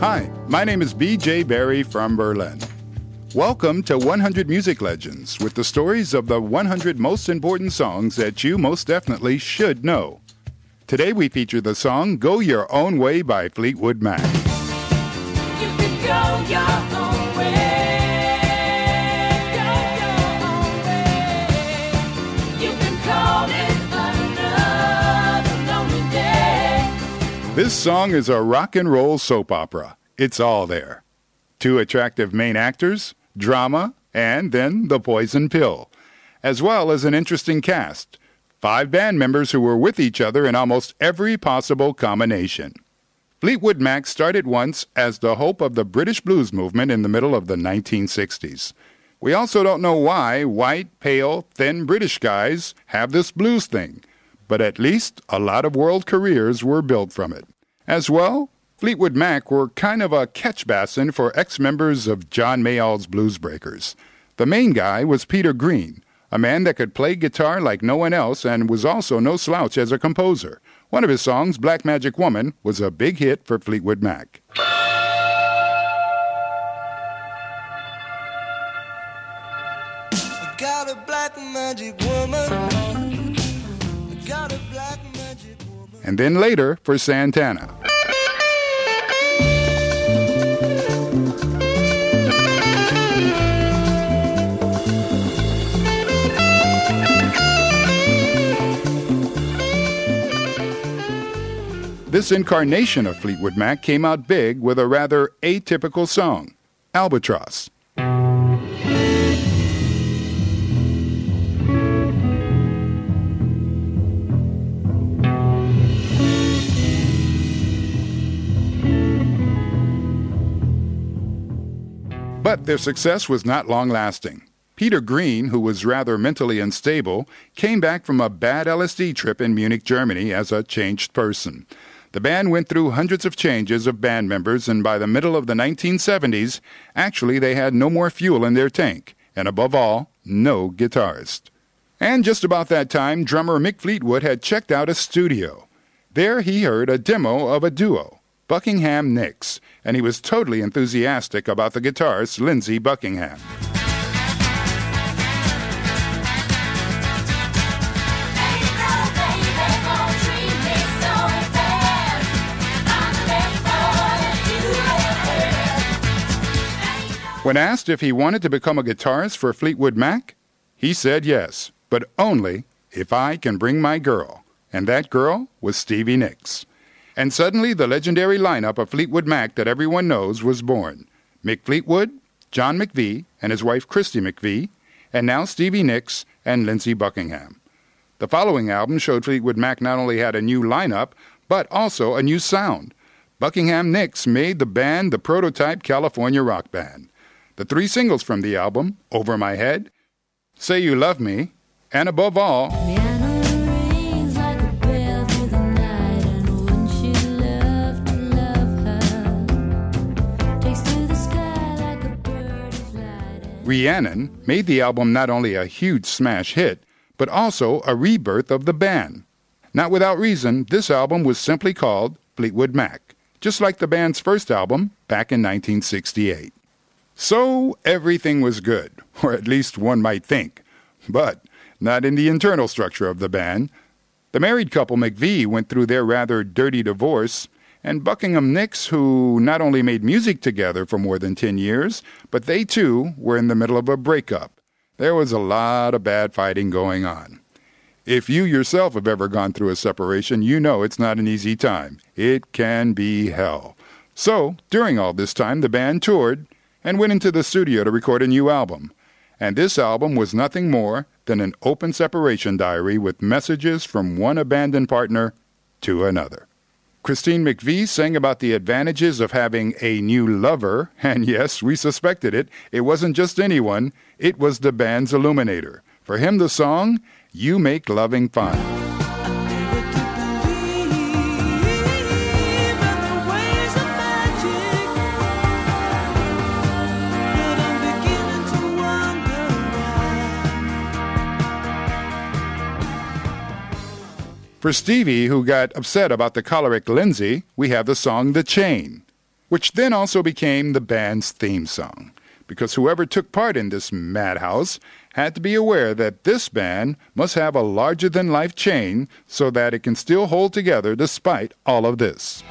Hi, my name is BJ Barry from Berlin. Welcome to 100 Music Legends with the stories of the 100 most important songs that you most definitely should know. Today we feature the song Go Your Own Way by Fleetwood Mac. This song is a rock and roll soap opera. It's all there. Two attractive main actors, drama, and then the poison pill, as well as an interesting cast. Five band members who were with each other in almost every possible combination. Fleetwood Mac started once as the hope of the British blues movement in the middle of the 1960s. We also don't know why white, pale, thin British guys have this blues thing, but at least a lot of world careers were built from it. As well, Fleetwood Mac were kind of a catch basin for ex members of John Mayall's Blues Breakers. The main guy was Peter Green, a man that could play guitar like no one else and was also no slouch as a composer. One of his songs, Black Magic Woman, was a big hit for Fleetwood Mac. Magic And then later for Santana. This incarnation of Fleetwood Mac came out big with a rather atypical song, Albatross. Their success was not long lasting. Peter Green, who was rather mentally unstable, came back from a bad LSD trip in Munich, Germany as a changed person. The band went through hundreds of changes of band members, and by the middle of the 1970s, actually they had no more fuel in their tank, and above all, no guitarist. And just about that time, drummer Mick Fleetwood had checked out a studio. There he heard a demo of a duo, Buckingham Nicks, and he was totally enthusiastic about the guitarist Lindsey Buckingham. When asked if he wanted to become a guitarist for Fleetwood Mac, he said yes, but only if I can bring my girl. And that girl was Stevie Nicks. And suddenly the legendary lineup of Fleetwood Mac that everyone knows was born. Mick Fleetwood, John McVie, and his wife Christine McVie, and now Stevie Nicks and Lindsey Buckingham. The following album showed Fleetwood Mac not only had a new lineup, but also a new sound. Buckingham Nicks made the band the prototype California rock band. The three singles from the album, Over My Head, Say You Love Me, and above all, Rhiannon made the album not only a huge smash hit, but also a rebirth of the band. Not without reason, this album was simply called Fleetwood Mac, just like the band's first album back in 1968. So everything was good, or at least one might think, but not in the internal structure of the band. The married couple McVie went through their rather dirty divorce, and Buckingham Nicks, who not only made music together for more than 10 years, but they too were in the middle of a breakup. There was a lot of bad fighting going on. If you yourself have ever gone through a separation, you know it's not an easy time. It can be hell. So, during all this time, the band toured and went into the studio to record a new album. And this album was nothing more than an open separation diary with messages from one abandoned partner to another. Christine McVie sang about the advantages of having a new lover, and yes, we suspected it. It wasn't just anyone, it was the band's Illuminator. For him, the song, You Make Loving Fun. For Stevie, who got upset about the choleric Lindsey, we have the song The Chain, which then also became the band's theme song. Because whoever took part in this madhouse had to be aware that this band must have a larger than life chain so that it can still hold together despite all of this.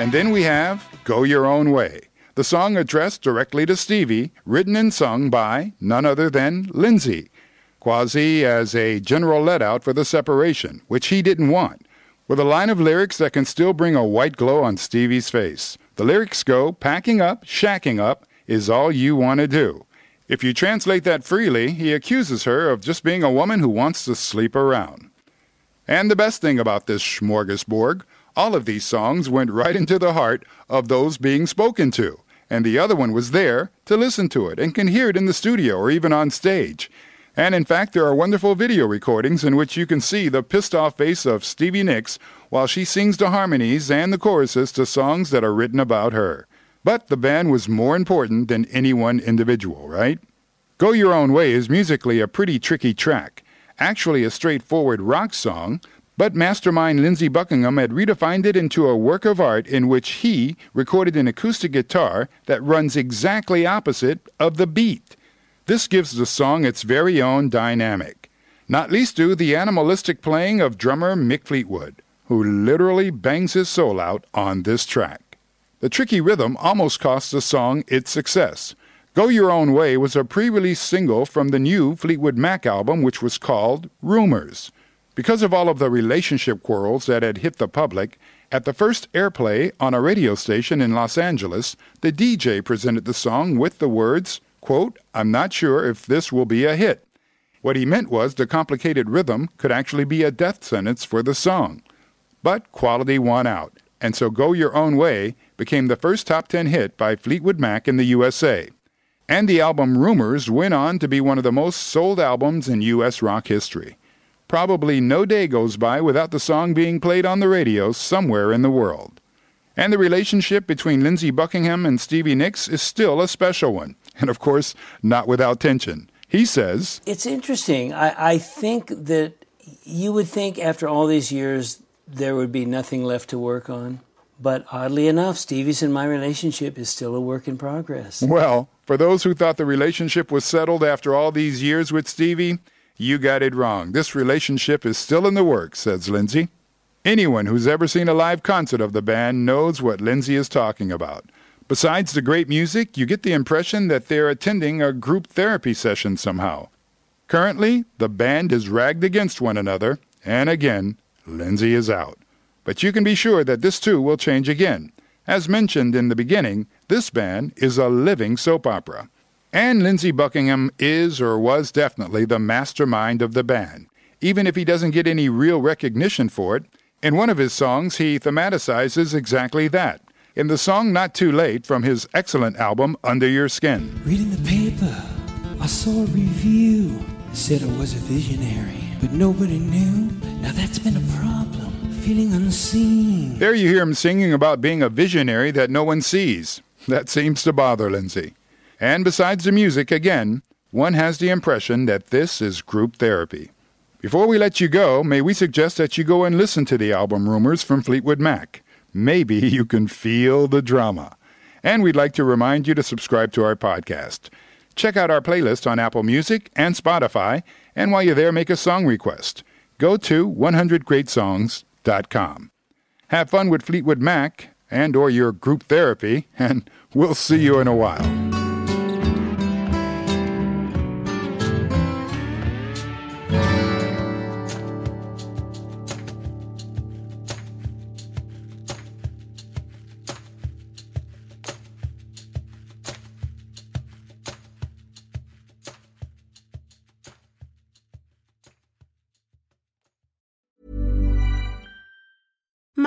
And then we have Go Your Own Way, the song addressed directly to Stevie, written and sung by none other than Lindsey, quasi as a general let out for the separation, which he didn't want, with a line of lyrics that can still bring a white glow on Stevie's face. The lyrics go, Packing up, shacking up is all you want to do. If you translate that freely, he accuses her of just being a woman who wants to sleep around. And the best thing about this smorgasbord, all of these songs went right into the heart of those being spoken to, and the other one was there to listen to it and can hear it in the studio or even on stage. And in fact, there are wonderful video recordings in which you can see the pissed off face of Stevie Nicks while she sings the harmonies and the choruses to songs that are written about her. But the band was more important than any one individual, right? Go Your Own Way is musically a pretty tricky track, actually a straightforward rock song, but mastermind Lindsey Buckingham had redefined it into a work of art in which he recorded an acoustic guitar that runs exactly opposite of the beat. This gives the song its very own dynamic, not least due the animalistic playing of drummer Mick Fleetwood, who literally bangs his soul out on this track. The tricky rhythm almost cost the song its success. Go Your Own Way was a pre release single from the new Fleetwood Mac album, which was called Rumors. Because of all of the relationship quarrels that had hit the public, at the first airplay on a radio station in Los Angeles, the DJ presented the song with the words, quote, I'm not sure if this will be a hit. What he meant was the complicated rhythm could actually be a death sentence for the song. But quality won out, and so Go Your Own Way became the first top 10 hit by Fleetwood Mac in the USA. And the album Rumors went on to be one of the most sold albums in U.S. rock history. Probably no day goes by without the song being played on the radio somewhere in the world. And the relationship between Lindsey Buckingham and Stevie Nicks is still a special one, and of course, not without tension. He says, It's interesting. I, I think that you would think after all these years there would be nothing left to work on. But oddly enough, Stevie's and my relationship is still a work in progress. Well, for those who thought the relationship was settled after all these years with Stevie, you got it wrong. This relationship is still in the works, says Lindsey. Anyone who's ever seen a live concert of the band knows what Lindsey is talking about. Besides the great music, you get the impression that they're attending a group therapy session somehow. Currently, the band is ragged against one another, and again, Lindsey is out. But you can be sure that this too will change again. As mentioned in the beginning, this band is a living soap opera. And Lindsey Buckingham is or was definitely the mastermind of the band, even if he doesn't get any real recognition for it. In one of his songs, he thematicizes exactly that. In the song Not Too Late from his excellent album Under Your Skin. Reading the paper, I saw a review. It said I was a visionary, but nobody knew. Now that's been a problem, feeling unseen. There you hear him singing about being a visionary that no one sees. That seems to bother Lindsey. And besides the music, again, one has the impression that this is group therapy. Before we let you go, may we suggest that you go and listen to the album Rumors from Fleetwood Mac. Maybe you can feel the drama. And we'd like to remind you to subscribe to our podcast. Check out our playlist on Apple Music and Spotify, and while you're there, make a song request. Go to 100greatsongs.com. Have fun with Fleetwood Mac and or your group therapy, and we'll see you in a while.